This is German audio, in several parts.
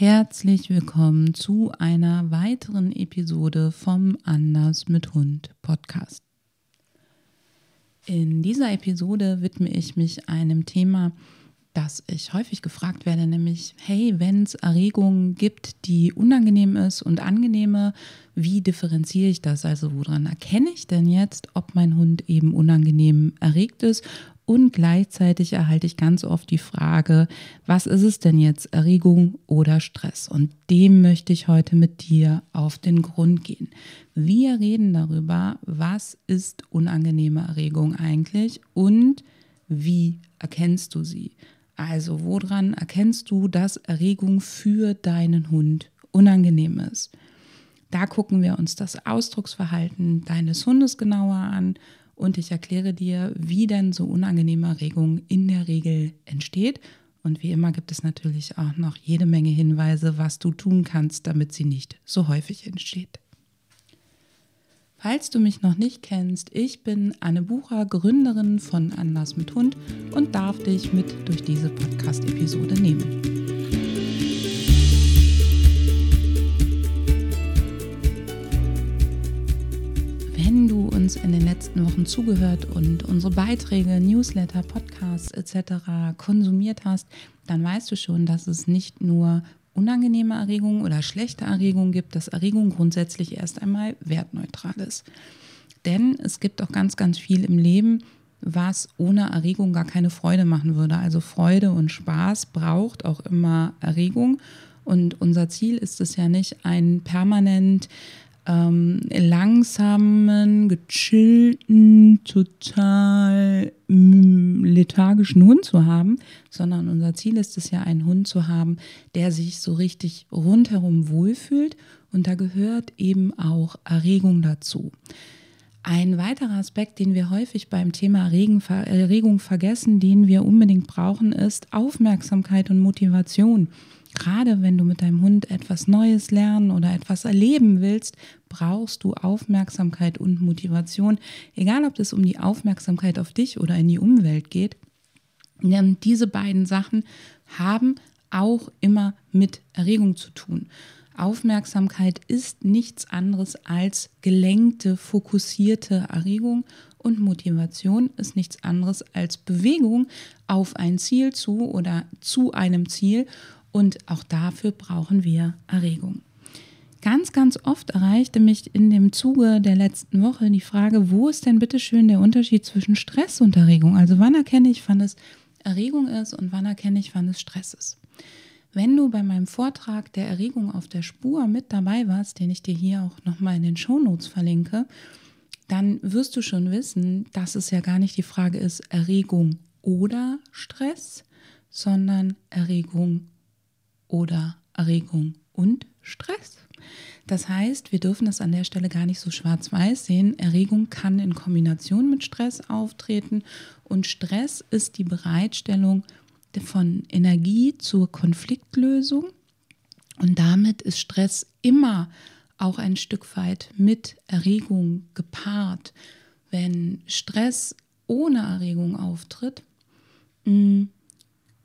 Herzlich willkommen zu einer weiteren Episode vom Anders mit Hund Podcast. In dieser Episode widme ich mich einem Thema, das ich häufig gefragt werde, nämlich, hey, wenn es Erregungen gibt, die unangenehm ist und angenehme, wie differenziere ich das? Also woran erkenne ich denn jetzt, ob mein Hund eben unangenehm erregt ist und gleichzeitig erhalte ich ganz oft die Frage, was ist es denn jetzt, Erregung oder Stress? Und dem möchte ich heute mit dir auf den Grund gehen. Wir reden darüber, was ist unangenehme Erregung eigentlich und wie erkennst du sie? Also woran erkennst du, dass Erregung für deinen Hund unangenehm ist? Da gucken wir uns das Ausdrucksverhalten deines Hundes genauer an und ich erkläre dir, wie denn so unangenehme Erregung in der Regel entsteht. Und wie immer gibt es natürlich auch noch jede Menge Hinweise, was du tun kannst, damit sie nicht so häufig entsteht. Falls du mich noch nicht kennst, ich bin Anne Bucher, Gründerin von Anders mit Hund und darf dich mit durch diese Podcast-Episode nehmen. Uns in den letzten Wochen zugehört und unsere Beiträge, Newsletter, Podcasts etc. konsumiert hast, dann weißt du schon, dass es nicht nur unangenehme Erregungen oder schlechte Erregungen gibt, dass Erregung grundsätzlich erst einmal wertneutral ist. Denn es gibt auch ganz, ganz viel im Leben, was ohne Erregung gar keine Freude machen würde. Also Freude und Spaß braucht auch immer Erregung. Und unser Ziel ist es ja nicht, ein permanent ähm, langsamen, gechillten, total mm, lethargischen Hund zu haben, sondern unser Ziel ist es ja, einen Hund zu haben, der sich so richtig rundherum wohlfühlt und da gehört eben auch Erregung dazu. Ein weiterer Aspekt, den wir häufig beim Thema Erregung vergessen, den wir unbedingt brauchen, ist Aufmerksamkeit und Motivation. Gerade wenn du mit deinem Hund etwas Neues lernen oder etwas erleben willst, brauchst du Aufmerksamkeit und Motivation, egal ob es um die Aufmerksamkeit auf dich oder in die Umwelt geht. Denn diese beiden Sachen haben auch immer mit Erregung zu tun. Aufmerksamkeit ist nichts anderes als gelenkte, fokussierte Erregung und Motivation ist nichts anderes als Bewegung auf ein Ziel zu oder zu einem Ziel und auch dafür brauchen wir Erregung. Ganz, ganz oft erreichte mich in dem Zuge der letzten Woche die Frage, wo ist denn bitte schön der Unterschied zwischen Stress und Erregung? Also wann erkenne ich, wann es Erregung ist und wann erkenne ich, wann es Stress ist? Wenn du bei meinem Vortrag der Erregung auf der Spur mit dabei warst, den ich dir hier auch nochmal in den Shownotes verlinke, dann wirst du schon wissen, dass es ja gar nicht die Frage ist, Erregung oder Stress, sondern Erregung oder Erregung und Stress. Das heißt, wir dürfen das an der Stelle gar nicht so schwarz-weiß sehen. Erregung kann in Kombination mit Stress auftreten und Stress ist die Bereitstellung von Energie zur Konfliktlösung und damit ist Stress immer auch ein Stück weit mit Erregung gepaart. Wenn Stress ohne Erregung auftritt, mm,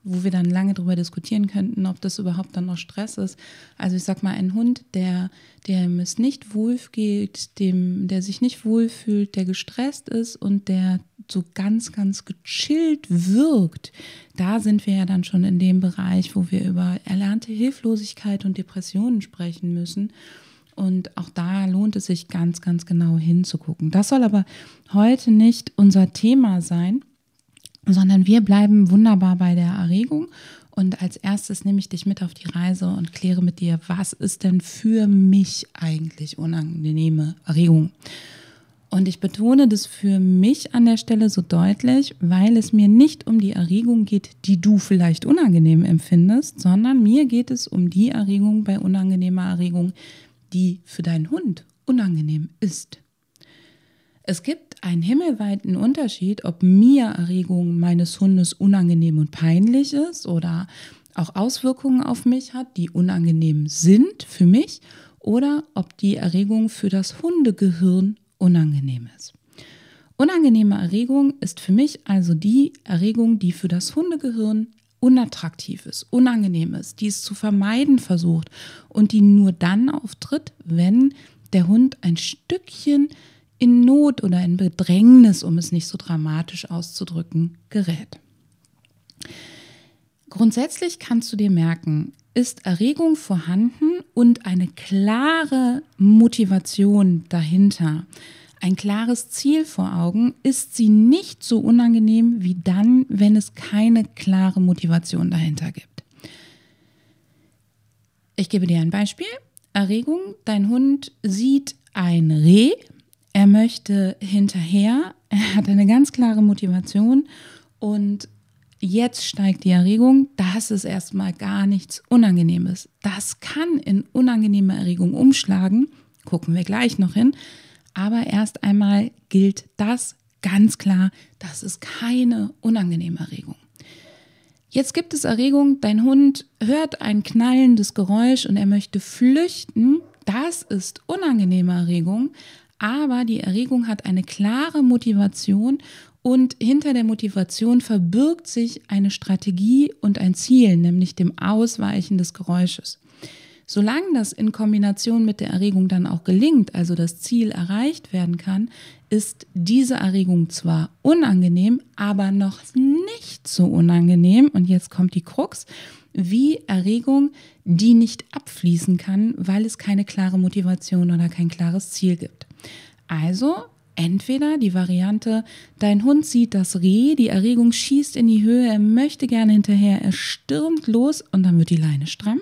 wo wir dann lange darüber diskutieren könnten, ob das überhaupt dann noch Stress ist. Also ich sag mal, ein Hund, der, dem es nicht wohl geht, dem, der sich nicht wohlfühlt, der gestresst ist und der so ganz, ganz gechillt wirkt, da sind wir ja dann schon in dem Bereich, wo wir über erlernte Hilflosigkeit und Depressionen sprechen müssen. Und auch da lohnt es sich ganz, ganz genau hinzugucken. Das soll aber heute nicht unser Thema sein sondern wir bleiben wunderbar bei der Erregung. Und als erstes nehme ich dich mit auf die Reise und kläre mit dir, was ist denn für mich eigentlich unangenehme Erregung? Und ich betone das für mich an der Stelle so deutlich, weil es mir nicht um die Erregung geht, die du vielleicht unangenehm empfindest, sondern mir geht es um die Erregung bei unangenehmer Erregung, die für deinen Hund unangenehm ist. Es gibt einen himmelweiten Unterschied, ob mir Erregung meines Hundes unangenehm und peinlich ist oder auch Auswirkungen auf mich hat, die unangenehm sind für mich oder ob die Erregung für das Hundegehirn unangenehm ist. Unangenehme Erregung ist für mich also die Erregung, die für das Hundegehirn unattraktiv ist, unangenehm ist, die es zu vermeiden versucht und die nur dann auftritt, wenn der Hund ein Stückchen in Not oder in Bedrängnis, um es nicht so dramatisch auszudrücken, gerät. Grundsätzlich kannst du dir merken, ist Erregung vorhanden und eine klare Motivation dahinter, ein klares Ziel vor Augen, ist sie nicht so unangenehm wie dann, wenn es keine klare Motivation dahinter gibt. Ich gebe dir ein Beispiel. Erregung, dein Hund sieht ein Reh, er möchte hinterher, er hat eine ganz klare Motivation und jetzt steigt die Erregung, das ist erstmal gar nichts Unangenehmes. Das kann in unangenehme Erregung umschlagen, gucken wir gleich noch hin, aber erst einmal gilt das ganz klar, das ist keine unangenehme Erregung. Jetzt gibt es Erregung, dein Hund hört ein knallendes Geräusch und er möchte flüchten. Das ist unangenehme Erregung, aber die Erregung hat eine klare Motivation und hinter der Motivation verbirgt sich eine Strategie und ein Ziel, nämlich dem Ausweichen des Geräusches. Solange das in Kombination mit der Erregung dann auch gelingt, also das Ziel erreicht werden kann, ist diese Erregung zwar unangenehm, aber noch nicht so unangenehm, und jetzt kommt die Krux, wie Erregung, die nicht abfließen kann, weil es keine klare Motivation oder kein klares Ziel gibt. Also Entweder die Variante, dein Hund sieht das Reh, die Erregung schießt in die Höhe, er möchte gerne hinterher, er stürmt los und dann wird die Leine stramm.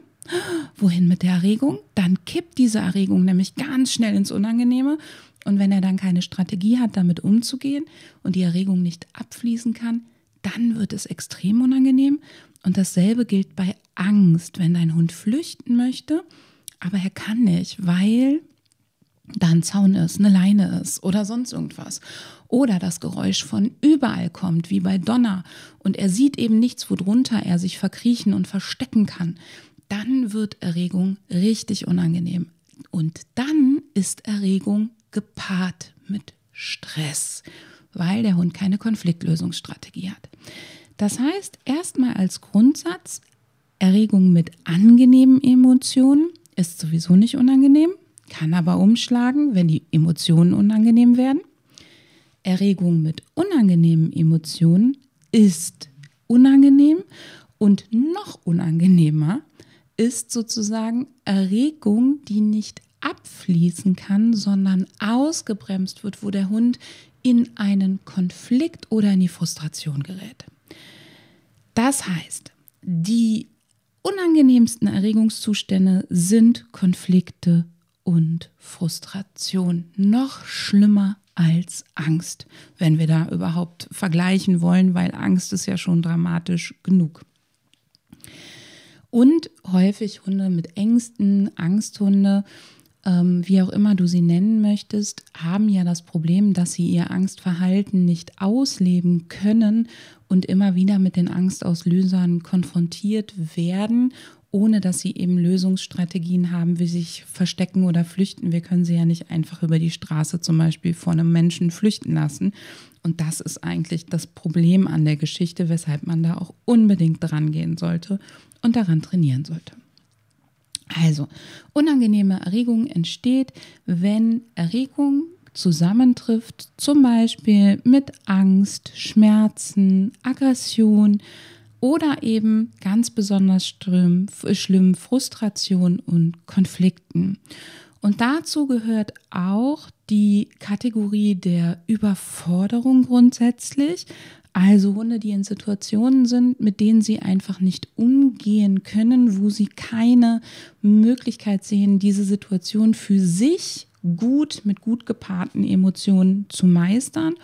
Wohin mit der Erregung? Dann kippt diese Erregung nämlich ganz schnell ins Unangenehme. Und wenn er dann keine Strategie hat, damit umzugehen und die Erregung nicht abfließen kann, dann wird es extrem unangenehm. Und dasselbe gilt bei Angst, wenn dein Hund flüchten möchte, aber er kann nicht, weil da ein Zaun ist, eine Leine ist oder sonst irgendwas. Oder das Geräusch von überall kommt, wie bei Donner, und er sieht eben nichts, worunter er sich verkriechen und verstecken kann. Dann wird Erregung richtig unangenehm. Und dann ist Erregung gepaart mit Stress, weil der Hund keine Konfliktlösungsstrategie hat. Das heißt, erstmal als Grundsatz, Erregung mit angenehmen Emotionen ist sowieso nicht unangenehm kann aber umschlagen, wenn die Emotionen unangenehm werden. Erregung mit unangenehmen Emotionen ist unangenehm und noch unangenehmer ist sozusagen Erregung, die nicht abfließen kann, sondern ausgebremst wird, wo der Hund in einen Konflikt oder in die Frustration gerät. Das heißt, die unangenehmsten Erregungszustände sind Konflikte und Frustration. Noch schlimmer als Angst, wenn wir da überhaupt vergleichen wollen, weil Angst ist ja schon dramatisch genug. Und häufig Hunde mit Ängsten, Angsthunde, ähm, wie auch immer du sie nennen möchtest, haben ja das Problem, dass sie ihr Angstverhalten nicht ausleben können und immer wieder mit den Angstauslösern konfrontiert werden ohne dass sie eben Lösungsstrategien haben, wie sich verstecken oder flüchten. Wir können sie ja nicht einfach über die Straße zum Beispiel vor einem Menschen flüchten lassen. Und das ist eigentlich das Problem an der Geschichte, weshalb man da auch unbedingt dran gehen sollte und daran trainieren sollte. Also, unangenehme Erregung entsteht, wenn Erregung zusammentrifft, zum Beispiel mit Angst, Schmerzen, Aggression, oder eben ganz besonders schlimm, schlimm Frustration und Konflikten. Und dazu gehört auch die Kategorie der Überforderung grundsätzlich. Also Hunde, die in Situationen sind, mit denen sie einfach nicht umgehen können, wo sie keine Möglichkeit sehen, diese Situation für sich gut mit gut gepaarten Emotionen zu meistern.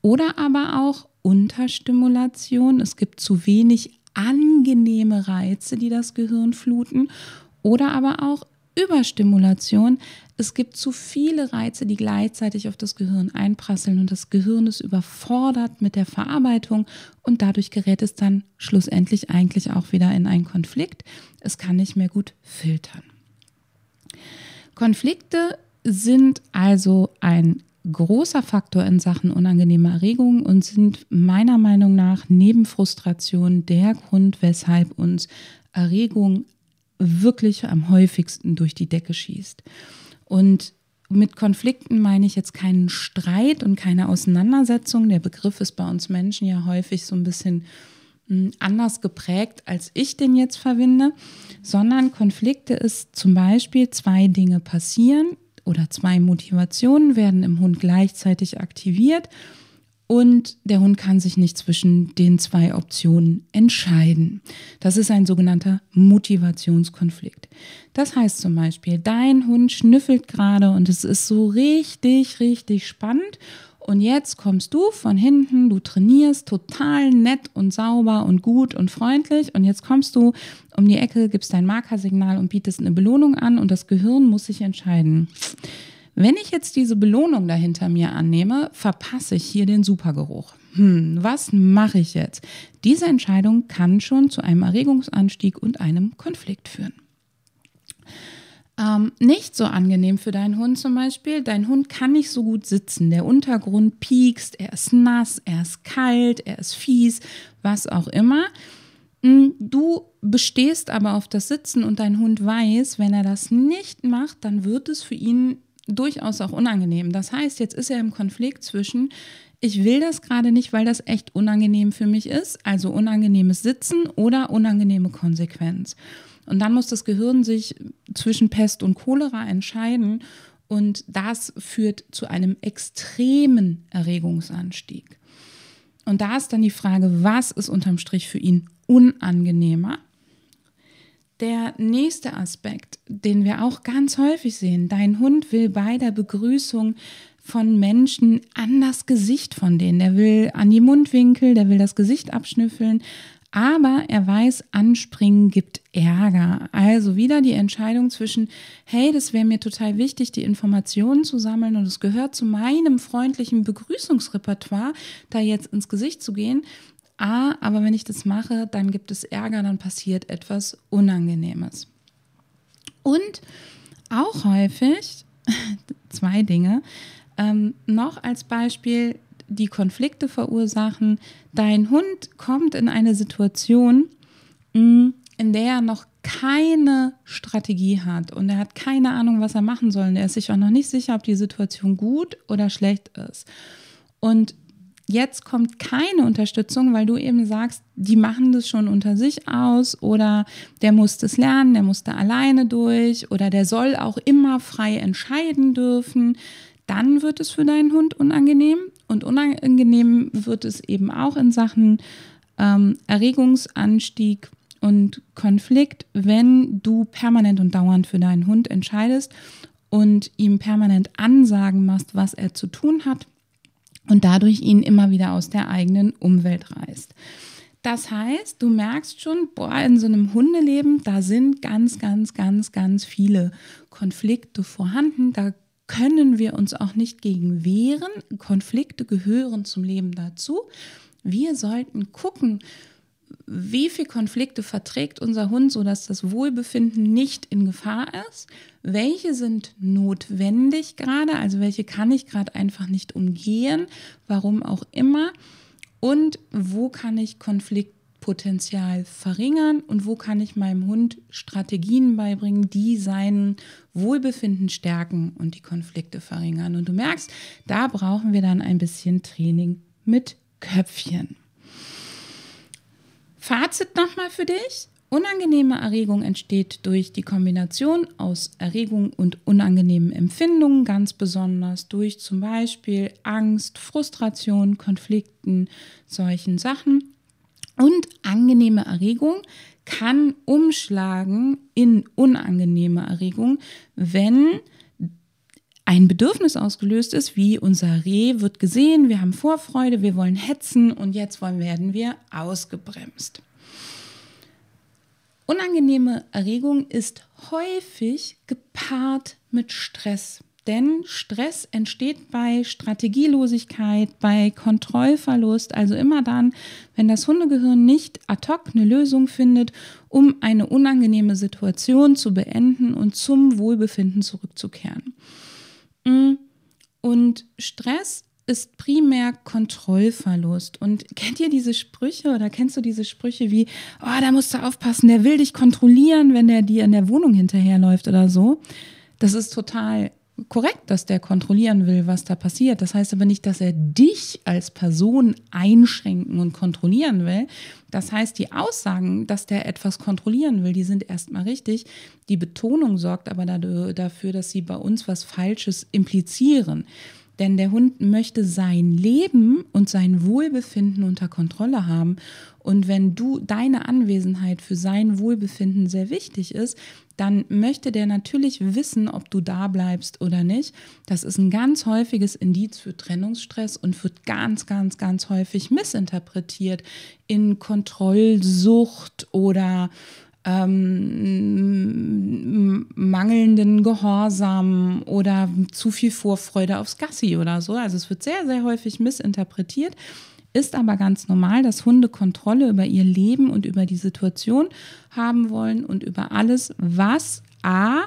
Oder aber auch Unterstimulation. Es gibt zu wenig angenehme Reize, die das Gehirn fluten. Oder aber auch Überstimulation. Es gibt zu viele Reize, die gleichzeitig auf das Gehirn einprasseln und das Gehirn ist überfordert mit der Verarbeitung und dadurch gerät es dann schlussendlich eigentlich auch wieder in einen Konflikt. Es kann nicht mehr gut filtern. Konflikte sind also ein großer Faktor in Sachen unangenehme Erregungen und sind meiner Meinung nach neben Frustration der Grund, weshalb uns Erregung wirklich am häufigsten durch die Decke schießt. Und mit Konflikten meine ich jetzt keinen Streit und keine Auseinandersetzung. Der Begriff ist bei uns Menschen ja häufig so ein bisschen hm, anders geprägt, als ich den jetzt verwende, sondern Konflikte ist zum Beispiel zwei Dinge passieren oder zwei Motivationen werden im Hund gleichzeitig aktiviert und der Hund kann sich nicht zwischen den zwei Optionen entscheiden. Das ist ein sogenannter Motivationskonflikt. Das heißt zum Beispiel, dein Hund schnüffelt gerade und es ist so richtig, richtig spannend. Und jetzt kommst du von hinten, du trainierst total nett und sauber und gut und freundlich. Und jetzt kommst du um die Ecke, gibst dein Markersignal und bietest eine Belohnung an und das Gehirn muss sich entscheiden wenn ich jetzt diese Belohnung dahinter mir annehme, verpasse ich hier den Supergeruch. Hm, was mache ich jetzt? Diese Entscheidung kann schon zu einem Erregungsanstieg und einem Konflikt führen. Ähm, nicht so angenehm für deinen Hund zum Beispiel. Dein Hund kann nicht so gut sitzen. Der Untergrund piekst, er ist nass, er ist kalt, er ist fies, was auch immer. Hm, du bestehst aber auf das Sitzen und dein Hund weiß, wenn er das nicht macht, dann wird es für ihn durchaus auch unangenehm. Das heißt, jetzt ist er im Konflikt zwischen, ich will das gerade nicht, weil das echt unangenehm für mich ist, also unangenehmes Sitzen oder unangenehme Konsequenz. Und dann muss das Gehirn sich zwischen Pest und Cholera entscheiden und das führt zu einem extremen Erregungsanstieg. Und da ist dann die Frage, was ist unterm Strich für ihn unangenehmer? Der nächste Aspekt, den wir auch ganz häufig sehen, dein Hund will bei der Begrüßung von Menschen an das Gesicht von denen. Der will an die Mundwinkel, der will das Gesicht abschnüffeln, aber er weiß, anspringen gibt Ärger. Also wieder die Entscheidung zwischen, hey, das wäre mir total wichtig, die Informationen zu sammeln und es gehört zu meinem freundlichen Begrüßungsrepertoire, da jetzt ins Gesicht zu gehen. Ah, aber wenn ich das mache, dann gibt es Ärger, dann passiert etwas Unangenehmes. Und auch häufig, zwei Dinge, ähm, noch als Beispiel, die Konflikte verursachen. Dein Hund kommt in eine Situation, mm, in der er noch keine Strategie hat und er hat keine Ahnung, was er machen soll. Und er ist sich auch noch nicht sicher, ob die Situation gut oder schlecht ist. Und jetzt kommt keine Unterstützung, weil du eben sagst, die machen das schon unter sich aus oder der muss das lernen, der muss da alleine durch oder der soll auch immer frei entscheiden dürfen, dann wird es für deinen Hund unangenehm und unangenehm wird es eben auch in Sachen ähm, Erregungsanstieg und Konflikt, wenn du permanent und dauernd für deinen Hund entscheidest und ihm permanent Ansagen machst, was er zu tun hat und dadurch ihn immer wieder aus der eigenen Umwelt reißt. Das heißt, du merkst schon, boah, in so einem Hundeleben, da sind ganz, ganz, ganz, ganz viele Konflikte vorhanden. Da können wir uns auch nicht gegen wehren. Konflikte gehören zum Leben dazu. Wir sollten gucken, wie viele Konflikte verträgt unser Hund, sodass das Wohlbefinden nicht in Gefahr ist? Welche sind notwendig gerade? Also welche kann ich gerade einfach nicht umgehen? Warum auch immer? Und wo kann ich Konfliktpotenzial verringern? Und wo kann ich meinem Hund Strategien beibringen, die sein Wohlbefinden stärken und die Konflikte verringern? Und du merkst, da brauchen wir dann ein bisschen Training mit Köpfchen. Fazit nochmal für dich. Unangenehme Erregung entsteht durch die Kombination aus Erregung und unangenehmen Empfindungen, ganz besonders durch zum Beispiel Angst, Frustration, Konflikten, solchen Sachen. Und angenehme Erregung kann umschlagen in unangenehme Erregung, wenn ein Bedürfnis ausgelöst ist, wie unser Reh wird gesehen, wir haben Vorfreude, wir wollen hetzen und jetzt werden wir ausgebremst. Unangenehme Erregung ist häufig gepaart mit Stress. Denn Stress entsteht bei Strategielosigkeit, bei Kontrollverlust, also immer dann, wenn das Hundegehirn nicht ad hoc eine Lösung findet, um eine unangenehme Situation zu beenden und zum Wohlbefinden zurückzukehren. Mm. Und Stress ist primär Kontrollverlust. Und kennt ihr diese Sprüche oder kennst du diese Sprüche wie, oh, da musst du aufpassen, der will dich kontrollieren, wenn der dir in der Wohnung hinterherläuft oder so? Das ist total korrekt, dass der kontrollieren will, was da passiert. Das heißt aber nicht, dass er dich als Person einschränken und kontrollieren will. Das heißt, die Aussagen, dass der etwas kontrollieren will, die sind erstmal richtig. Die Betonung sorgt aber dafür, dass sie bei uns was Falsches implizieren. Denn der Hund möchte sein Leben und sein Wohlbefinden unter Kontrolle haben. Und wenn du deine Anwesenheit für sein Wohlbefinden sehr wichtig ist, dann möchte der natürlich wissen, ob du da bleibst oder nicht. Das ist ein ganz häufiges Indiz für Trennungsstress und wird ganz, ganz, ganz häufig missinterpretiert in Kontrollsucht oder ähm, mangelnden Gehorsam oder zu viel Vorfreude aufs Gassi oder so. Also es wird sehr, sehr häufig missinterpretiert. Ist aber ganz normal, dass Hunde Kontrolle über ihr Leben und über die Situation haben wollen und über alles, was A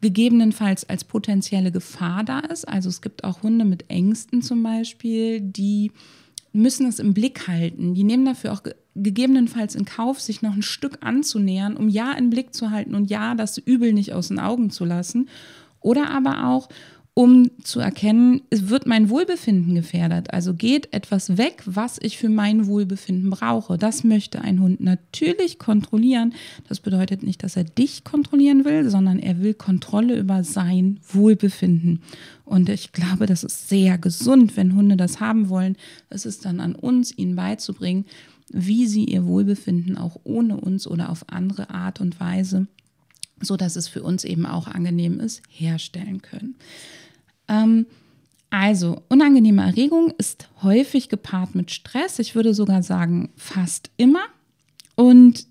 gegebenenfalls als potenzielle Gefahr da ist. Also es gibt auch Hunde mit Ängsten zum Beispiel, die müssen es im Blick halten. Die nehmen dafür auch gegebenenfalls in Kauf, sich noch ein Stück anzunähern, um ja in Blick zu halten und ja das Übel nicht aus den Augen zu lassen. Oder aber auch, um zu erkennen, es wird mein Wohlbefinden gefährdet. Also geht etwas weg, was ich für mein Wohlbefinden brauche. Das möchte ein Hund natürlich kontrollieren. Das bedeutet nicht, dass er dich kontrollieren will, sondern er will Kontrolle über sein Wohlbefinden. Und ich glaube, das ist sehr gesund, wenn Hunde das haben wollen. Es ist dann an uns, ihnen beizubringen, wie sie ihr Wohlbefinden auch ohne uns oder auf andere Art und Weise, so dass es für uns eben auch angenehm ist, herstellen können. Ähm, also, unangenehme Erregung ist häufig gepaart mit Stress. Ich würde sogar sagen, fast immer. Und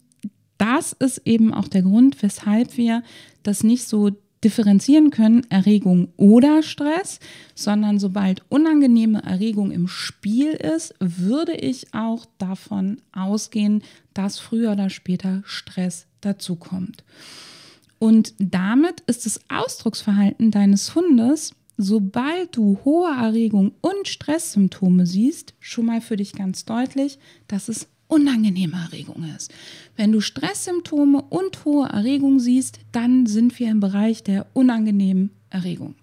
das ist eben auch der Grund, weshalb wir das nicht so differenzieren können, Erregung oder Stress, sondern sobald unangenehme Erregung im Spiel ist, würde ich auch davon ausgehen, dass früher oder später Stress dazukommt. Und damit ist das Ausdrucksverhalten deines Hundes, sobald du hohe Erregung und Stresssymptome siehst, schon mal für dich ganz deutlich, dass es unangenehme Erregung ist. Wenn du Stresssymptome und hohe Erregung siehst, dann sind wir im Bereich der unangenehmen Erregung.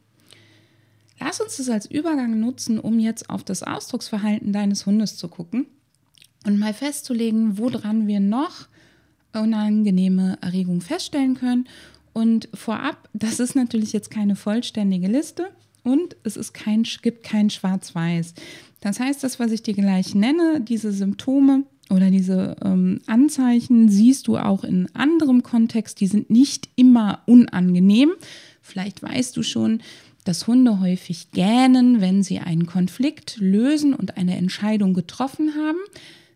Lass uns das als Übergang nutzen, um jetzt auf das Ausdrucksverhalten deines Hundes zu gucken und mal festzulegen, woran wir noch unangenehme Erregung feststellen können. Und vorab, das ist natürlich jetzt keine vollständige Liste und es ist kein, gibt kein Schwarz-Weiß. Das heißt, das, was ich dir gleich nenne, diese Symptome, oder diese ähm, Anzeichen siehst du auch in anderem Kontext. Die sind nicht immer unangenehm. Vielleicht weißt du schon, dass Hunde häufig gähnen, wenn sie einen Konflikt lösen und eine Entscheidung getroffen haben.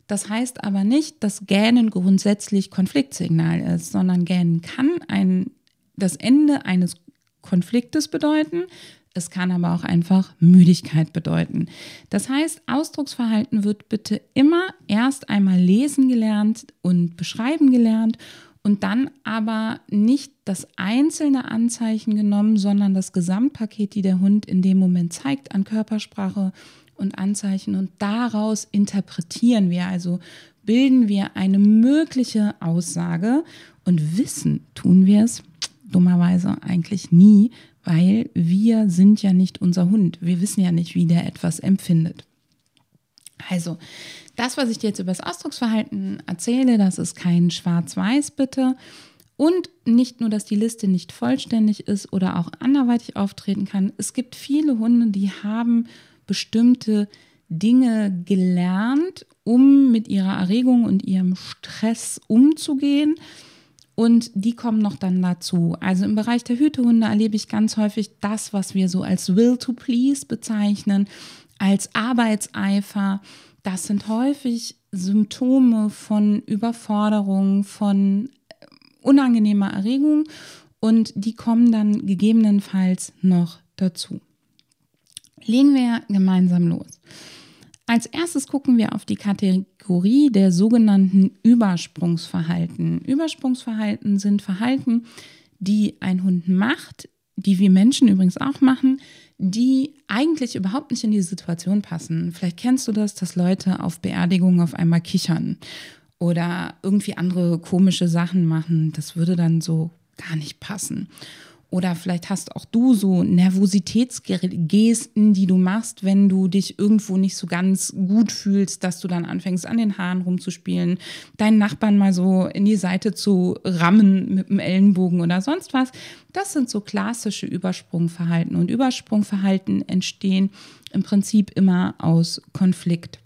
Das heißt aber nicht, dass Gähnen grundsätzlich Konfliktsignal ist, sondern Gähnen kann ein, das Ende eines Konfliktes bedeuten, es kann aber auch einfach Müdigkeit bedeuten. Das heißt, Ausdrucksverhalten wird bitte immer erst einmal lesen gelernt und beschreiben gelernt und dann aber nicht das einzelne Anzeichen genommen, sondern das Gesamtpaket, die der Hund in dem Moment zeigt an Körpersprache und Anzeichen und daraus interpretieren wir, also bilden wir eine mögliche Aussage und wissen tun wir es dummerweise eigentlich nie, weil wir sind ja nicht unser Hund. Wir wissen ja nicht, wie der etwas empfindet. Also, das, was ich dir jetzt über das Ausdrucksverhalten erzähle, das ist kein Schwarz-Weiß bitte. Und nicht nur, dass die Liste nicht vollständig ist oder auch anderweitig auftreten kann. Es gibt viele Hunde, die haben bestimmte Dinge gelernt, um mit ihrer Erregung und ihrem Stress umzugehen. Und die kommen noch dann dazu. Also im Bereich der Hütehunde erlebe ich ganz häufig das, was wir so als Will to Please bezeichnen, als Arbeitseifer. Das sind häufig Symptome von Überforderung, von äh, unangenehmer Erregung und die kommen dann gegebenenfalls noch dazu. Legen wir gemeinsam los. Als erstes gucken wir auf die Kategorie der sogenannten Übersprungsverhalten. Übersprungsverhalten sind Verhalten, die ein Hund macht, die wir Menschen übrigens auch machen, die eigentlich überhaupt nicht in die Situation passen. Vielleicht kennst du das, dass Leute auf Beerdigungen auf einmal kichern oder irgendwie andere komische Sachen machen. Das würde dann so gar nicht passen. Oder vielleicht hast auch du so Nervositätsgesten, die du machst, wenn du dich irgendwo nicht so ganz gut fühlst, dass du dann anfängst, an den Haaren rumzuspielen, deinen Nachbarn mal so in die Seite zu rammen mit dem Ellenbogen oder sonst was. Das sind so klassische Übersprungverhalten. Und Übersprungverhalten entstehen im Prinzip immer aus Konflikt.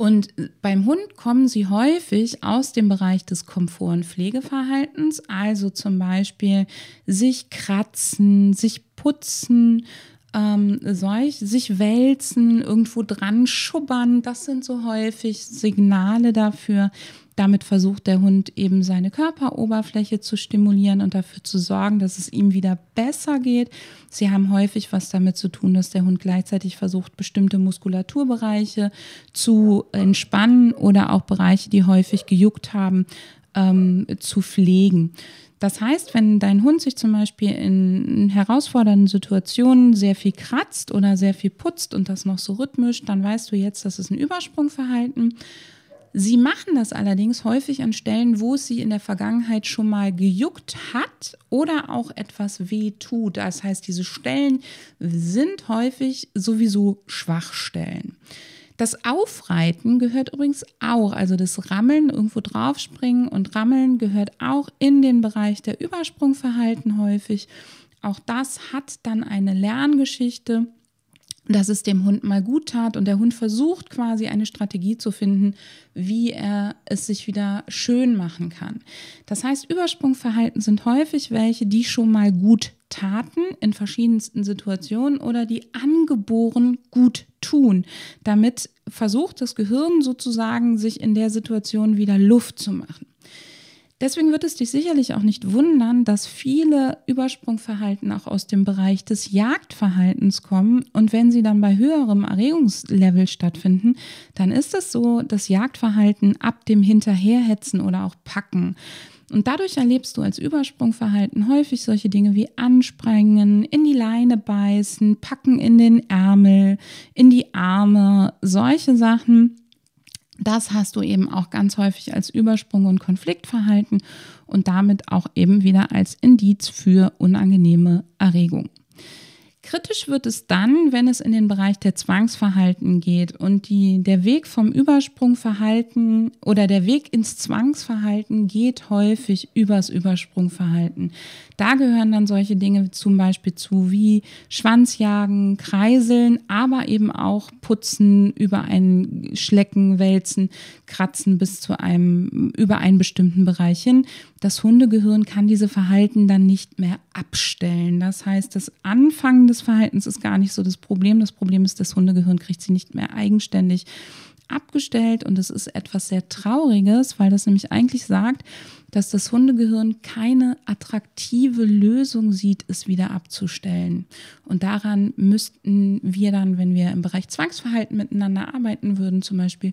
Und beim Hund kommen sie häufig aus dem Bereich des Komfort- und Pflegeverhaltens, also zum Beispiel sich kratzen, sich putzen, ähm, solch, sich wälzen, irgendwo dran schubbern. Das sind so häufig Signale dafür, damit versucht der Hund eben seine Körperoberfläche zu stimulieren und dafür zu sorgen, dass es ihm wieder besser geht. Sie haben häufig was damit zu tun, dass der Hund gleichzeitig versucht, bestimmte Muskulaturbereiche zu entspannen oder auch Bereiche, die häufig gejuckt haben, ähm, zu pflegen. Das heißt, wenn dein Hund sich zum Beispiel in herausfordernden Situationen sehr viel kratzt oder sehr viel putzt und das noch so rhythmisch, dann weißt du jetzt, das ist ein Übersprungverhalten. Sie machen das allerdings häufig an Stellen, wo es sie in der Vergangenheit schon mal gejuckt hat oder auch etwas weh tut. Das heißt, diese Stellen sind häufig sowieso Schwachstellen. Das Aufreiten gehört übrigens auch, also das Rammeln, irgendwo draufspringen und Rammeln gehört auch in den Bereich der Übersprungverhalten häufig. Auch das hat dann eine Lerngeschichte dass es dem Hund mal gut tat und der Hund versucht quasi eine Strategie zu finden, wie er es sich wieder schön machen kann. Das heißt, Übersprungverhalten sind häufig welche, die schon mal gut taten in verschiedensten Situationen oder die angeboren gut tun. Damit versucht das Gehirn sozusagen, sich in der Situation wieder Luft zu machen. Deswegen wird es dich sicherlich auch nicht wundern, dass viele Übersprungverhalten auch aus dem Bereich des Jagdverhaltens kommen. Und wenn sie dann bei höherem Erregungslevel stattfinden, dann ist es so, dass Jagdverhalten ab dem Hinterherhetzen oder auch Packen. Und dadurch erlebst du als Übersprungverhalten häufig solche Dinge wie Ansprengen, in die Leine beißen, Packen in den Ärmel, in die Arme, solche Sachen das hast du eben auch ganz häufig als Übersprung und Konfliktverhalten und damit auch eben wieder als Indiz für unangenehme Erregung. Kritisch wird es dann, wenn es in den Bereich der Zwangsverhalten geht und die, der Weg vom Übersprungverhalten oder der Weg ins Zwangsverhalten geht häufig übers Übersprungverhalten. Da gehören dann solche Dinge zum Beispiel zu wie Schwanzjagen, Kreiseln, aber eben auch Putzen, über einen Schlecken, Wälzen, Kratzen bis zu einem, über einen bestimmten Bereich hin. Das Hundegehirn kann diese Verhalten dann nicht mehr abstellen. Das heißt, das Anfangen des Verhaltens ist gar nicht so das Problem. Das Problem ist, das Hundegehirn kriegt sie nicht mehr eigenständig abgestellt und es ist etwas sehr Trauriges, weil das nämlich eigentlich sagt, dass das Hundegehirn keine attraktive Lösung sieht, es wieder abzustellen. Und daran müssten wir dann, wenn wir im Bereich Zwangsverhalten miteinander arbeiten würden, zum Beispiel,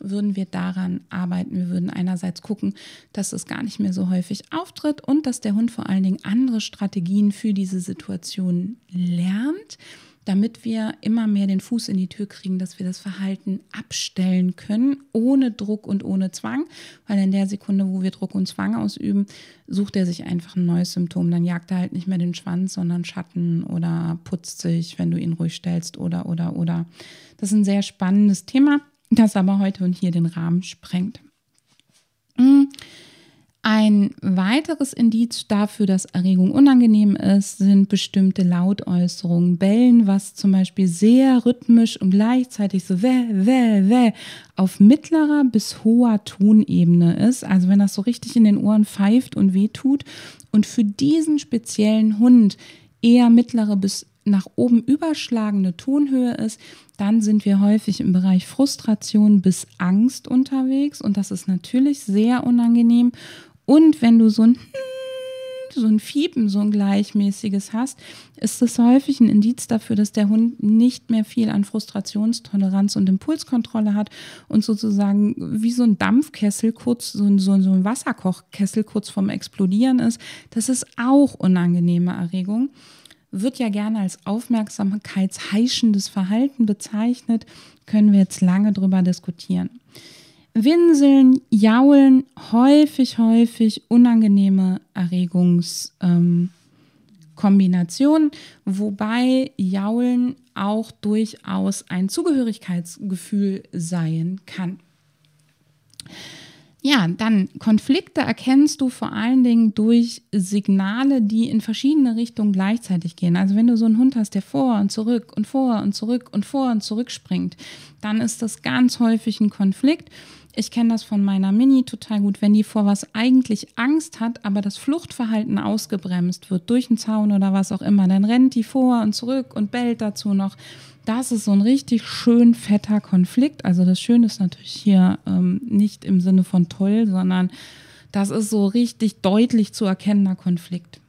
würden wir daran arbeiten. Wir würden einerseits gucken, dass es gar nicht mehr so häufig auftritt und dass der Hund vor allen Dingen andere Strategien für diese Situation lernt, damit wir immer mehr den Fuß in die Tür kriegen, dass wir das Verhalten abstellen können, ohne Druck und ohne Zwang. Weil in der Sekunde, wo wir Druck und Zwang ausüben, sucht er sich einfach ein neues Symptom. Dann jagt er halt nicht mehr den Schwanz, sondern Schatten oder putzt sich, wenn du ihn ruhig stellst oder, oder, oder. Das ist ein sehr spannendes Thema das aber heute und hier den Rahmen sprengt. Mm. Ein weiteres Indiz dafür, dass Erregung unangenehm ist, sind bestimmte Lautäußerungen. Bellen, was zum Beispiel sehr rhythmisch und gleichzeitig so wäh, wäh, wäh auf mittlerer bis hoher Tonebene ist. Also wenn das so richtig in den Ohren pfeift und wehtut. Und für diesen speziellen Hund eher mittlere bis nach oben überschlagende Tonhöhe ist, dann sind wir häufig im Bereich Frustration bis Angst unterwegs und das ist natürlich sehr unangenehm. Und wenn du so ein so ein Fiepen, so ein gleichmäßiges hast, ist das häufig ein Indiz dafür, dass der Hund nicht mehr viel an Frustrationstoleranz und Impulskontrolle hat und sozusagen wie so ein Dampfkessel kurz, so ein, so ein Wasserkochkessel kurz vorm Explodieren ist. Das ist auch unangenehme Erregung wird ja gerne als aufmerksamkeitsheischendes Verhalten bezeichnet, können wir jetzt lange drüber diskutieren. Winseln, Jaulen, häufig, häufig unangenehme Erregungskombinationen, ähm, wobei Jaulen auch durchaus ein Zugehörigkeitsgefühl sein kann. Ja, dann Konflikte erkennst du vor allen Dingen durch Signale, die in verschiedene Richtungen gleichzeitig gehen. Also wenn du so einen Hund hast, der vor und zurück und vor und zurück und vor und zurück springt, dann ist das ganz häufig ein Konflikt. Ich kenne das von meiner Mini total gut, wenn die vor was eigentlich Angst hat, aber das Fluchtverhalten ausgebremst wird durch einen Zaun oder was auch immer, dann rennt die vor und zurück und bellt dazu noch. Das ist so ein richtig schön fetter Konflikt. Also das Schöne ist natürlich hier ähm, nicht im Sinne von toll, sondern das ist so richtig deutlich zu erkennender Konflikt.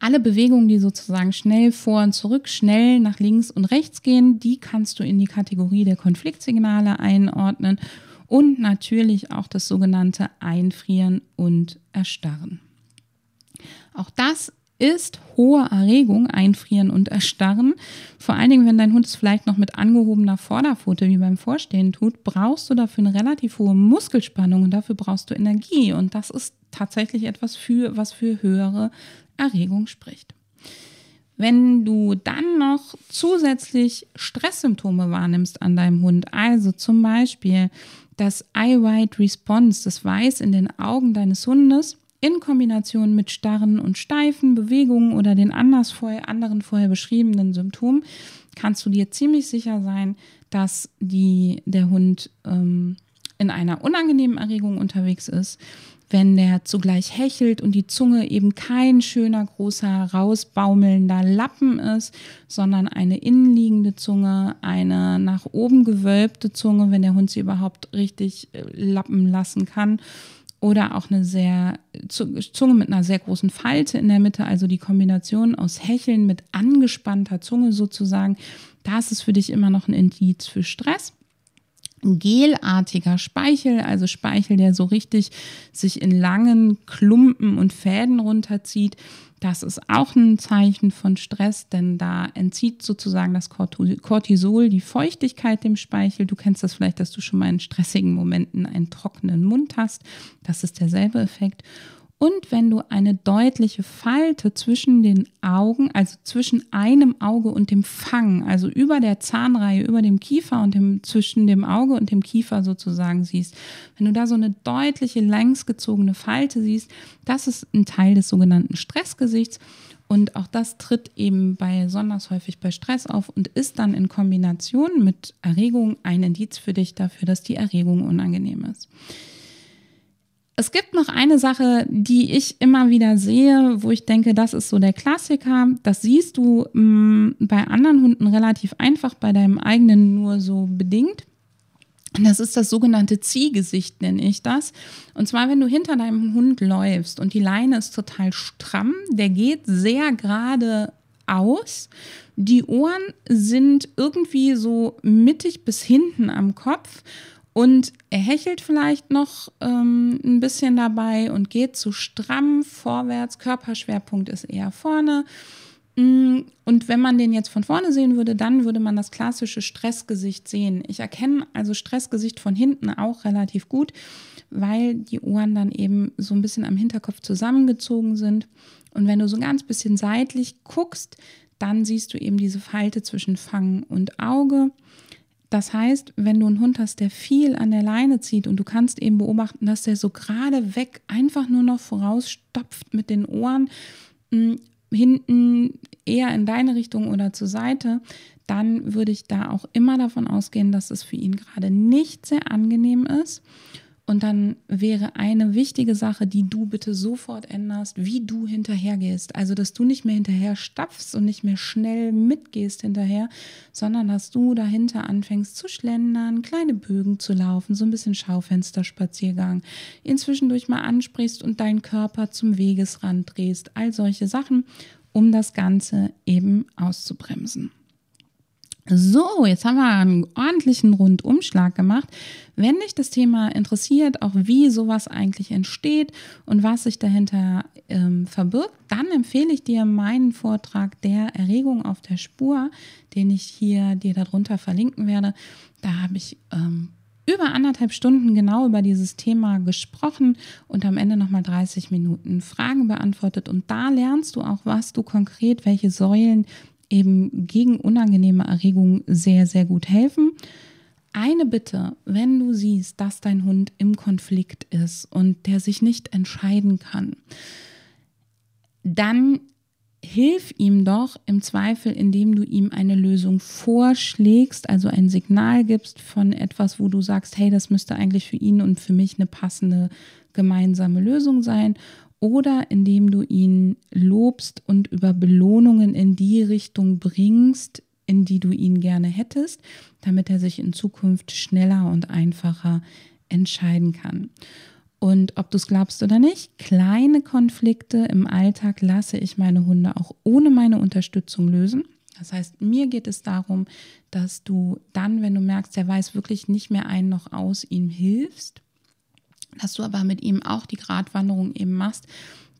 Alle Bewegungen, die sozusagen schnell vor und zurück, schnell nach links und rechts gehen, die kannst du in die Kategorie der Konfliktsignale einordnen und natürlich auch das sogenannte Einfrieren und Erstarren. Auch das ist hohe Erregung, Einfrieren und Erstarren. Vor allen Dingen, wenn dein Hund es vielleicht noch mit angehobener Vorderpfote wie beim Vorstehen tut, brauchst du dafür eine relativ hohe Muskelspannung und dafür brauchst du Energie. Und das ist tatsächlich etwas, für, was für höhere Erregung spricht. Wenn du dann noch zusätzlich Stresssymptome wahrnimmst an deinem Hund, also zum Beispiel das Eye-Wide Response, das Weiß in den Augen deines Hundes, in Kombination mit starren und steifen Bewegungen oder den anders vorher, anderen vorher beschriebenen Symptomen kannst du dir ziemlich sicher sein, dass die, der Hund ähm, in einer unangenehmen Erregung unterwegs ist. Wenn der zugleich hechelt und die Zunge eben kein schöner, großer, rausbaumelnder Lappen ist, sondern eine innenliegende Zunge, eine nach oben gewölbte Zunge, wenn der Hund sie überhaupt richtig äh, lappen lassen kann oder auch eine sehr Zunge mit einer sehr großen Falte in der Mitte, also die Kombination aus Hecheln mit angespannter Zunge sozusagen, das ist für dich immer noch ein Indiz für Stress. Gelartiger Speichel, also Speichel, der so richtig sich in langen Klumpen und Fäden runterzieht, das ist auch ein Zeichen von Stress, denn da entzieht sozusagen das Cortisol die Feuchtigkeit dem Speichel. Du kennst das vielleicht, dass du schon mal in stressigen Momenten einen trockenen Mund hast. Das ist derselbe Effekt. Und wenn du eine deutliche Falte zwischen den Augen, also zwischen einem Auge und dem Fang, also über der Zahnreihe, über dem Kiefer und dem, zwischen dem Auge und dem Kiefer sozusagen siehst, wenn du da so eine deutliche längsgezogene Falte siehst, das ist ein Teil des sogenannten Stressgesichts. Und auch das tritt eben besonders häufig bei Stress auf und ist dann in Kombination mit Erregung ein Indiz für dich dafür, dass die Erregung unangenehm ist. Es gibt noch eine Sache, die ich immer wieder sehe, wo ich denke, das ist so der Klassiker. Das siehst du mh, mm, bei anderen Hunden relativ einfach, bei deinem eigenen nur so bedingt. Und das ist das sogenannte Ziehgesicht, nenne ich das. Und zwar, wenn du hinter deinem Hund läufst und die Leine ist total stramm, der geht sehr gerade aus. Die Ohren sind irgendwie so mittig bis hinten am Kopf und er hechelt vielleicht noch ähm, ein bisschen dabei und geht zu stramm vorwärts. Körperschwerpunkt ist eher vorne. Mm, und wenn man den jetzt von vorne sehen würde, dann würde man das klassische Stressgesicht sehen. Ich erkenne also Stressgesicht von hinten auch relativ gut, weil die Ohren dann eben so ein bisschen am Hinterkopf zusammengezogen sind. Und wenn du so ein ganz bisschen seitlich guckst, dann siehst du eben diese Falte zwischen Fang und Auge. Das heißt, wenn du einen Hund hast, der viel an der Leine zieht und du kannst eben beobachten, dass der so gerade weg einfach nur noch vorausstopft mit den Ohren, hm, hinten eher in deine Richtung oder zur Seite, dann würde ich da auch immer davon ausgehen, dass es für ihn gerade nicht sehr angenehm ist. Und dann wäre eine wichtige Sache, die du bitte sofort änderst, wie du hinterhergehst. Also, dass du nicht mehr hinterher stapfst und nicht mehr schnell mitgehst hinterher, sondern dass du dahinter anfängst zu schlendern, kleine Bögen zu laufen, so ein bisschen Schaufensterspaziergang, ihn zwischendurch mal ansprichst und deinen Körper zum Wegesrand drehst. All solche Sachen, um das Ganze eben auszubremsen. So, jetzt haben wir einen ordentlichen Rundumschlag gemacht. Wenn dich das Thema interessiert, auch wie sowas eigentlich entsteht und was sich dahinter ähm, verbirgt, dann empfehle ich dir meinen Vortrag der Erregung auf der Spur, den ich hier dir darunter verlinken werde. Da habe ich ähm, über anderthalb Stunden genau über dieses Thema gesprochen und am Ende nochmal 30 Minuten Fragen beantwortet. Und da lernst du auch, was du konkret, welche Säulen eben gegen unangenehme Erregungen sehr, sehr gut helfen. Eine Bitte, wenn du siehst, dass dein Hund im Konflikt ist und der sich nicht entscheiden kann, dann hilf ihm doch im Zweifel, indem du ihm eine Lösung vorschlägst, also ein Signal gibst von etwas, wo du sagst, hey, das müsste eigentlich für ihn und für mich eine passende gemeinsame Lösung sein oder indem du ihn lobst und über Belohnungen in die Richtung bringst, in die du ihn gerne hättest, damit er sich in Zukunft schneller und einfacher entscheiden kann. Und ob du es glaubst oder nicht, kleine Konflikte im Alltag lasse ich meine Hunde auch ohne meine Unterstützung lösen. Das heißt, mir geht es darum, dass du dann, wenn du merkst, er weiß wirklich nicht mehr ein noch aus, ihm hilfst dass du aber mit ihm auch die Gratwanderung eben machst,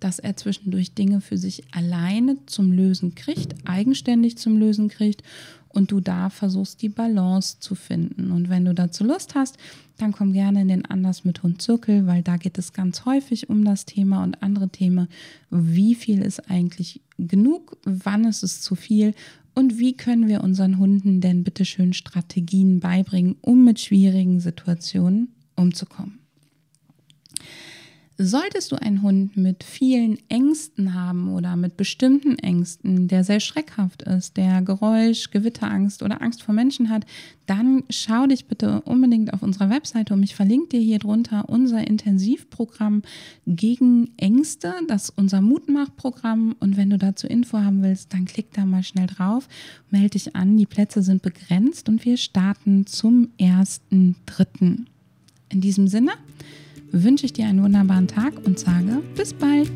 dass er zwischendurch Dinge für sich alleine zum Lösen kriegt, eigenständig zum Lösen kriegt und du da versuchst, die Balance zu finden. Und wenn du dazu Lust hast, dann komm gerne in den Anders mit Hund Zirkel, weil da geht es ganz häufig um das Thema und andere Themen. Wie viel ist eigentlich genug? Wann ist es zu viel? Und wie können wir unseren Hunden denn bitteschön Strategien beibringen, um mit schwierigen Situationen umzukommen? Solltest du einen Hund mit vielen Ängsten haben oder mit bestimmten Ängsten, der sehr schreckhaft ist, der Geräusch, Gewitterangst oder Angst vor Menschen hat, dann schau dich bitte unbedingt auf unserer Webseite um. Ich verlinke dir hier drunter unser Intensivprogramm gegen Ängste, das unser Mutmachprogramm. Und wenn du dazu Info haben willst, dann klick da mal schnell drauf, melde dich an. Die Plätze sind begrenzt und wir starten zum 1.3. In diesem Sinne, wünsche ich dir einen wunderbaren Tag und sage bis bald.